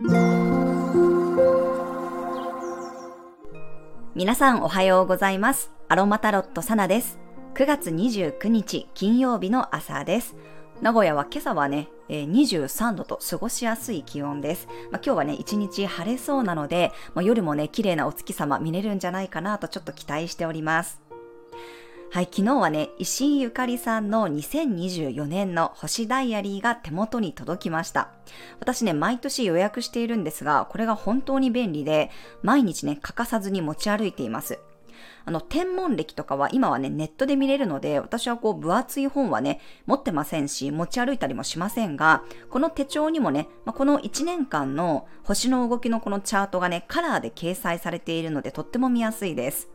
皆さんおはようございます。アロマタロットサナです。9月29日金曜日の朝です。名古屋は今朝はね、23度と過ごしやすい気温です。まあ、今日はね、一日晴れそうなので、まあ、夜もね、綺麗なお月様見れるんじゃないかなとちょっと期待しております。はい、昨日はね、石井ゆかりさんの2024年の星ダイアリーが手元に届きました。私ね、毎年予約しているんですが、これが本当に便利で、毎日ね、欠かさずに持ち歩いています。あの、天文歴とかは今はね、ネットで見れるので、私はこう、分厚い本はね、持ってませんし、持ち歩いたりもしませんが、この手帳にもね、まあ、この1年間の星の動きのこのチャートがね、カラーで掲載されているので、とっても見やすいです。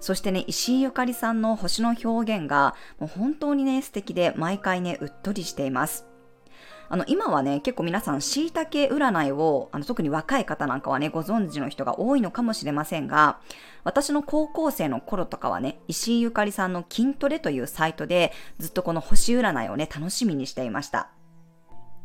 そしてね、石井ゆかりさんの星の表現が、もう本当にね、素敵で、毎回ね、うっとりしています。あの、今はね、結構皆さん、椎茸占いを、あの、特に若い方なんかはね、ご存知の人が多いのかもしれませんが、私の高校生の頃とかはね、石井ゆかりさんの筋トレというサイトで、ずっとこの星占いをね、楽しみにしていました。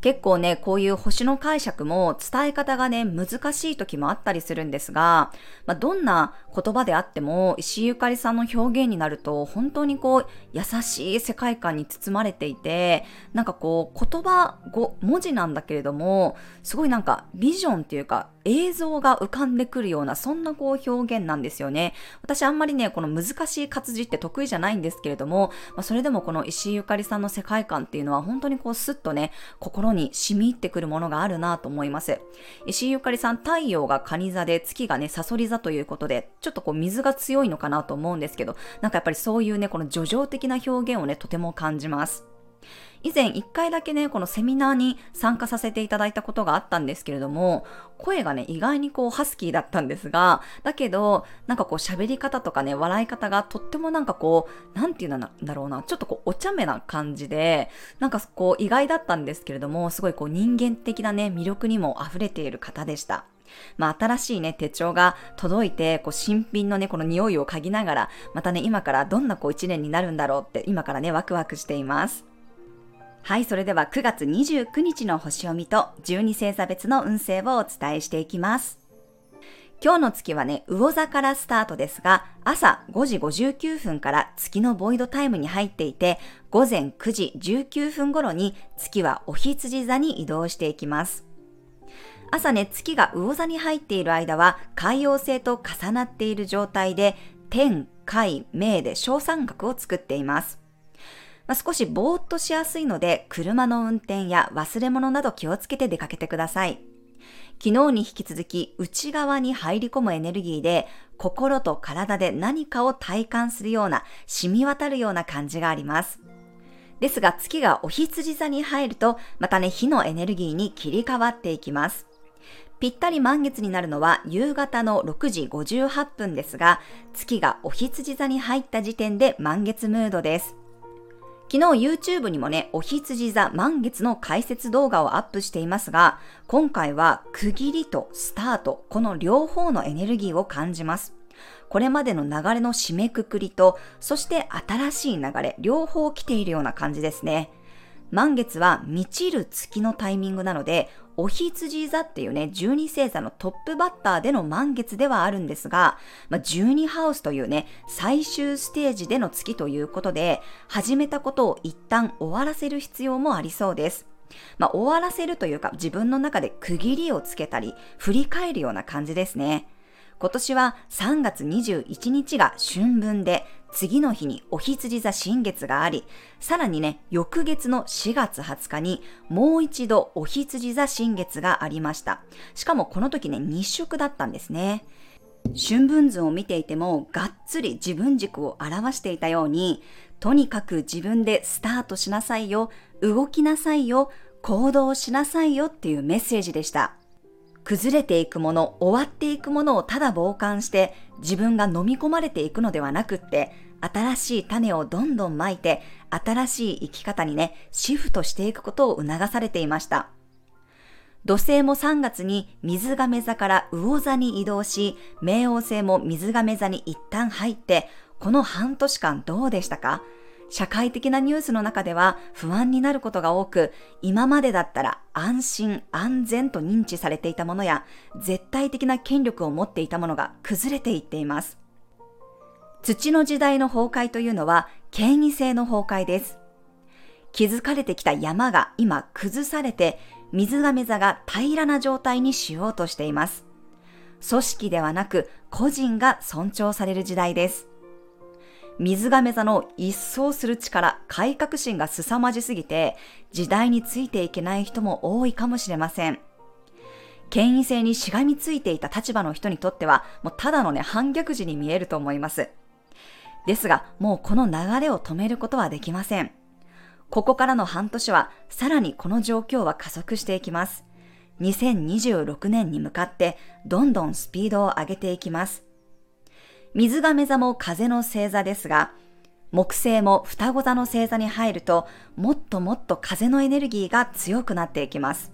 結構ね、こういう星の解釈も伝え方がね、難しい時もあったりするんですが、まあ、どんな言葉であっても、石井ゆかりさんの表現になると、本当にこう、優しい世界観に包まれていて、なんかこう、言葉、語文字なんだけれども、すごいなんかビジョンっていうか、映像が浮かんでくるような、そんなこう表現なんですよね。私あんまりね、この難しい活字って得意じゃないんですけれども、まあ、それでもこの石井ゆかりさんの世界観っていうのは本当にこうスッとね、心に染み入ってくるものがあるなと思います。石井ゆかりさん、太陽が蟹座で月がね、サソリ座ということで、ちょっとこう水が強いのかなと思うんですけど、なんかやっぱりそういうね、この叙情的な表現をね、とても感じます。以前一回だけね、このセミナーに参加させていただいたことがあったんですけれども、声がね、意外にこうハスキーだったんですが、だけど、なんかこう喋り方とかね、笑い方がとってもなんかこう、なんていうんだろうな、ちょっとこうお茶目な感じで、なんかこう意外だったんですけれども、すごいこう人間的なね、魅力にも溢れている方でした。まあ、新しいね、手帳が届いて、こう、新品のね、この匂いを嗅ぎながら、またね、今からどんなこう一年になるんだろうって、今からね、ワクワクしています。はい、それでは9月29日の星読みと12星座別の運勢をお伝えしていきます。今日の月はね、魚座からスタートですが、朝5時59分から月のボイドタイムに入っていて、午前9時19分頃に月はお羊座に移動していきます。朝ね、月が魚座に入っている間は、海洋星と重なっている状態で、天、海、明で小三角を作っています。まあ、少しぼーっとしやすいので、車の運転や忘れ物など気をつけて出かけてください。昨日に引き続き内側に入り込むエネルギーで心と体で何かを体感するような染み渡るような感じがあります。ですが月がお羊座に入るとまたね火のエネルギーに切り替わっていきます。ぴったり満月になるのは夕方の6時58分ですが月がお羊座に入った時点で満月ムードです。昨日 YouTube にもね、お羊座満月の解説動画をアップしていますが、今回は区切りとスタート、この両方のエネルギーを感じます。これまでの流れの締めくくりと、そして新しい流れ、両方来ているような感じですね。満月は満ちる月のタイミングなので、お羊座っていうね、12星座のトップバッターでの満月ではあるんですが、まあ、12ハウスというね、最終ステージでの月ということで、始めたことを一旦終わらせる必要もありそうです。まあ、終わらせるというか、自分の中で区切りをつけたり、振り返るような感じですね。今年は3月21日が春分で、次の日にお羊座新月があり、さらにね、翌月の4月20日にもう一度お羊座新月がありました。しかもこの時ね、日食だったんですね。春分図を見ていても、がっつり自分軸を表していたように、とにかく自分でスタートしなさいよ、動きなさいよ、行動しなさいよっていうメッセージでした。崩れていくもの、終わっていくものをただ傍観して自分が飲み込まれていくのではなくって、新しい種をどんどんまいて、新しい生き方にね、シフトしていくことを促されていました。土星も3月に水亀座から魚座に移動し、冥王星も水亀座に一旦入って、この半年間どうでしたか？社会的なニュースの中では不安になることが多く、今までだったら安心安全と認知されていたものや、絶対的な権力を持っていたものが崩れていっています。土の時代の崩壊というのは、権威性の崩壊です。築かれてきた山が今崩されて、水亀座が平らな状態にしようとしています。組織ではなく個人が尊重される時代です。水亀座の一掃する力、改革心が凄まじすぎて、時代についていけない人も多いかもしれません。権威性にしがみついていた立場の人にとっては、もうただのね、反逆時に見えると思います。ですが、もうこの流れを止めることはできません。ここからの半年は、さらにこの状況は加速していきます。2026年に向かって、どんどんスピードを上げていきます。水亀座も風の星座ですが、木星も双子座の星座に入ると、もっともっと風のエネルギーが強くなっていきます。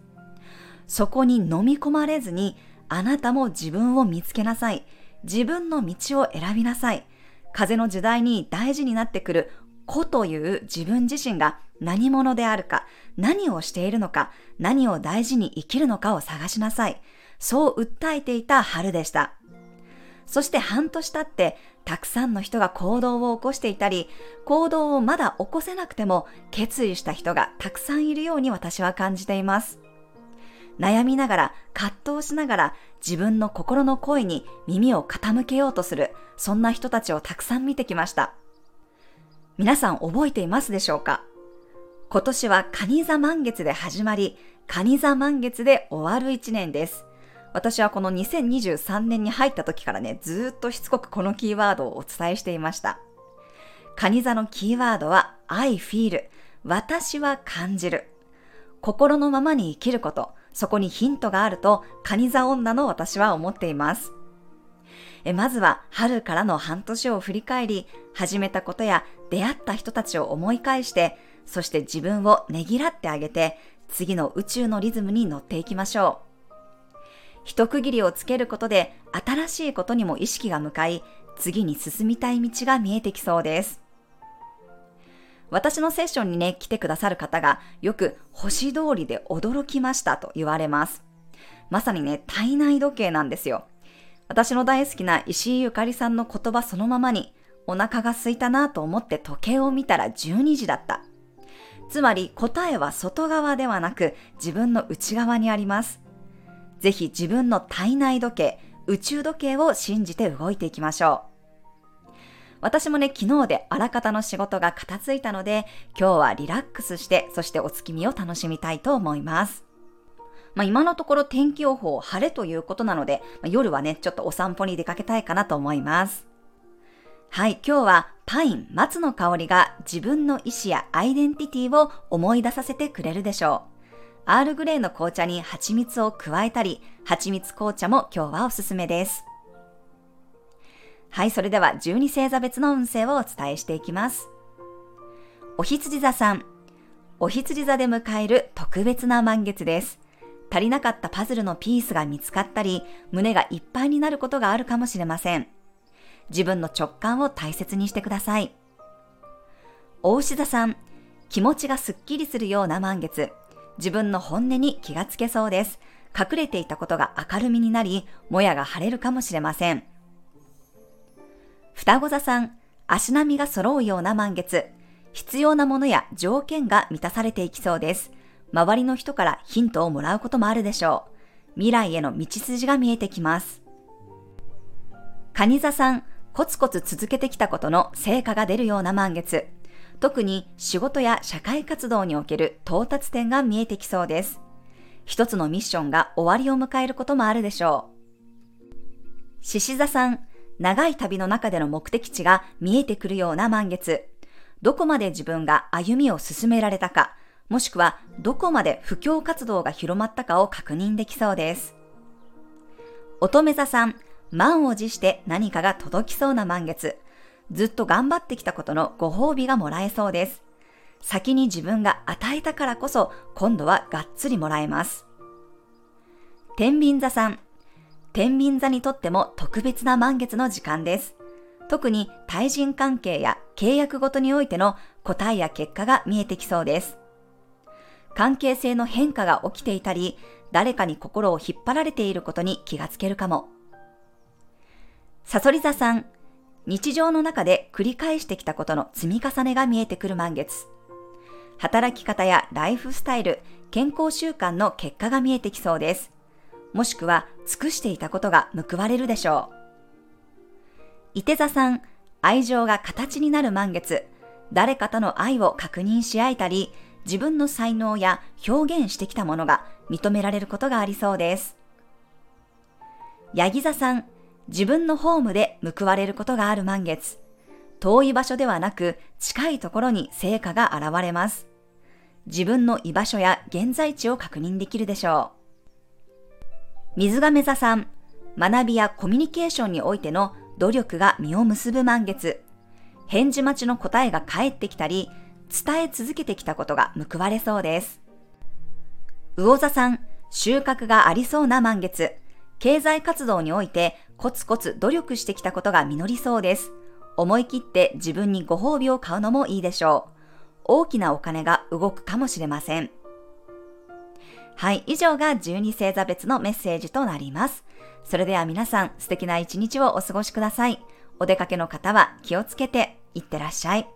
そこに飲み込まれずに、あなたも自分を見つけなさい。自分の道を選びなさい。風の時代に大事になってくる子という自分自身が何者であるか、何をしているのか、何を大事に生きるのかを探しなさい。そう訴えていた春でした。そして半年経って、たくさんの人が行動を起こしていたり、行動をまだ起こせなくても決意した人がたくさんいるように私は感じています。悩みながら、葛藤しながら自分の心の声に耳を傾けようとする、そんな人たちをたくさん見てきました。皆さん覚えていますでしょうか？今年は蟹座満月で始まり、蟹座満月で終わる一年です。私はこの2023年に入った時からね、ずっとしつこくこのキーワードをお伝えしていました。カニ座のキーワードは I feel 私は感じる。心のままに生きること、そこにヒントがあると、カニ座女の私は思っています。えまずは春からの半年を振り返り、始めたことや出会った人たちを思い返して、そして自分をねぎらってあげて、次の宇宙のリズムに乗っていきましょう。一区切りをつけることで新しいことにも意識が向かい、次に進みたい道が見えてきそうです。私のセッションにね、来てくださる方がよく星通りで驚きましたと言われます。まさにね、体内時計なんですよ。私の大好きな石井ゆかりさんの言葉そのままに、お腹が空いたなと思って時計を見たら12時だった。つまり答えは外側ではなく自分の内側にあります。ぜひ自分の体内時計、宇宙時計を信じて動いていきましょう。私もね、昨日であらかたの仕事が片付いたので、今日はリラックスして、そしてお月見を楽しみたいと思います。まあ、今のところ天気予報晴れということなので、まあ、夜はね、ちょっとお散歩に出かけたいかなと思います。はい、今日はパイン、松の香りが自分の意志やアイデンティティを思い出させてくれるでしょう。アールグレーの紅茶に蜂蜜を加えたり、蜂蜜紅茶も今日はおすすめです。はい、それでは12星座別の運勢をお伝えしていきます。お羊座さん。お羊座で迎える特別な満月です。足りなかったパズルのピースが見つかったり、胸がいっぱいになることがあるかもしれません。自分の直感を大切にしてください。お牛座さん。気持ちがすっきりするような満月。自分の本音に気がつけそうです。隠れていたことが明るみになり、もやが晴れるかもしれません。双子座さん、足並みが揃うような満月。必要なものや条件が満たされていきそうです。周りの人からヒントをもらうこともあるでしょう。未来への道筋が見えてきます。蟹座さん、コツコツ続けてきたことの成果が出るような満月。特に仕事や社会活動における到達点が見えてきそうです。一つのミッションが終わりを迎えることもあるでしょう。獅子座さん、長い旅の中での目的地が見えてくるような満月。どこまで自分が歩みを進められたか、もしくはどこまで布教活動が広まったかを確認できそうです。乙女座さん、満を持して何かが届きそうな満月。ずっと頑張ってきたことのご褒美がもらえそうです。先に自分が与えたからこそ、今度はがっつりもらえます。天秤座さん。天秤座にとっても特別な満月の時間です。特に対人関係や契約ごとにおいての答えや結果が見えてきそうです。関係性の変化が起きていたり、誰かに心を引っ張られていることに気がつけるかも。サソリ座さん、日常の中で繰り返してきたことの積み重ねが見えてくる満月。働き方やライフスタイル、健康習慣の結果が見えてきそうです。もしくは尽くしていたことが報われるでしょう。伊手座さん、愛情が形になる満月。誰かとの愛を確認し合えたり、自分の才能や表現してきたものが認められることがありそうです。ヤギ座さん、自分のホームで報われることがある満月。遠い場所ではなく近いところに成果が現れます。自分の居場所や現在地を確認できるでしょう。水亀座さん、学びやコミュニケーションにおいての努力が実を結ぶ満月。返事待ちの答えが返ってきたり、伝え続けてきたことが報われそうです。魚座さん、収穫がありそうな満月。経済活動においてコツコツ努力してきたことが実りそうです。思い切って自分にご褒美を買うのもいいでしょう。大きなお金が動くかもしれません。はい、以上が12星座別のメッセージとなります。それでは皆さん素敵な一日をお過ごしください。お出かけの方は気をつけていってらっしゃい。